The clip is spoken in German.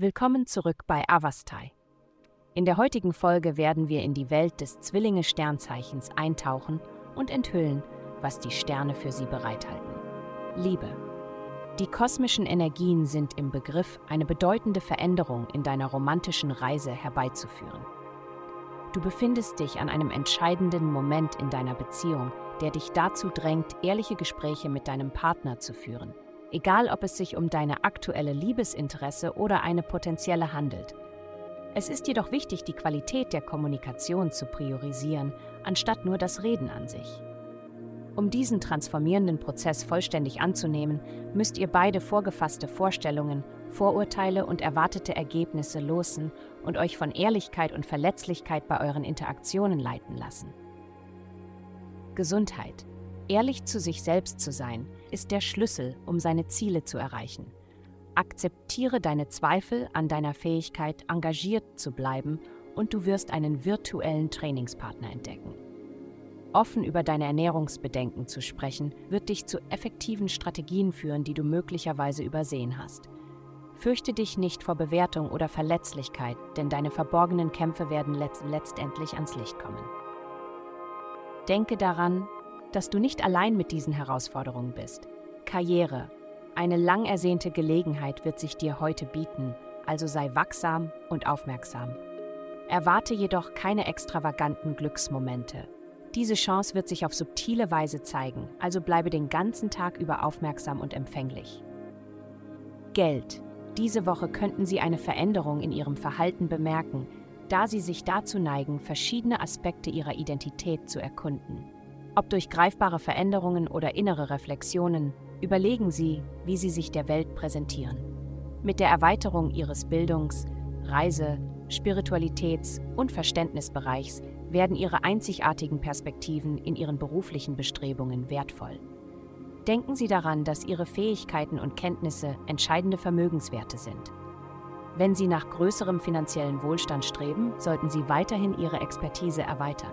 Willkommen zurück bei Avastai. In der heutigen Folge werden wir in die Welt des Zwillinge-Sternzeichens eintauchen und enthüllen, was die Sterne für sie bereithalten. Liebe. Die kosmischen Energien sind im Begriff, eine bedeutende Veränderung in deiner romantischen Reise herbeizuführen. Du befindest dich an einem entscheidenden Moment in deiner Beziehung, der dich dazu drängt, ehrliche Gespräche mit deinem Partner zu führen – egal ob es sich um deine aktuelle Liebesinteresse oder eine potenzielle handelt. Es ist jedoch wichtig, die Qualität der Kommunikation zu priorisieren, anstatt nur das Reden an sich. Um diesen transformierenden Prozess vollständig anzunehmen, müsst ihr beide vorgefasste Vorstellungen, Vorurteile und erwartete Ergebnisse losen und euch von Ehrlichkeit und Verletzlichkeit bei euren Interaktionen leiten lassen. Gesundheit. Ehrlich zu sich selbst zu sein, ist der Schlüssel, um seine Ziele zu erreichen. Akzeptiere deine Zweifel an deiner Fähigkeit, engagiert zu bleiben, und du wirst einen virtuellen Trainingspartner entdecken. Offen über deine Ernährungsbedenken zu sprechen, wird dich zu effektiven Strategien führen, die du möglicherweise übersehen hast. Fürchte dich nicht vor Bewertung oder Verletzlichkeit, denn deine verborgenen Kämpfe werden letzt letztendlich ans Licht kommen. Denke daran, dass du nicht allein mit diesen Herausforderungen bist. Karriere. Eine lang ersehnte Gelegenheit wird sich dir heute bieten, also sei wachsam und aufmerksam. Erwarte jedoch keine extravaganten Glücksmomente. Diese Chance wird sich auf subtile Weise zeigen, also bleibe den ganzen Tag über aufmerksam und empfänglich. Geld. Diese Woche könnten Sie eine Veränderung in Ihrem Verhalten bemerken, da Sie sich dazu neigen, verschiedene Aspekte Ihrer Identität zu erkunden. Ob durch greifbare Veränderungen oder innere Reflexionen, überlegen Sie, wie Sie sich der Welt präsentieren. Mit der Erweiterung Ihres Bildungs-, Reise-, Spiritualitäts- und Verständnisbereichs werden Ihre einzigartigen Perspektiven in Ihren beruflichen Bestrebungen wertvoll. Denken Sie daran, dass Ihre Fähigkeiten und Kenntnisse entscheidende Vermögenswerte sind. Wenn Sie nach größerem finanziellen Wohlstand streben, sollten Sie weiterhin Ihre Expertise erweitern.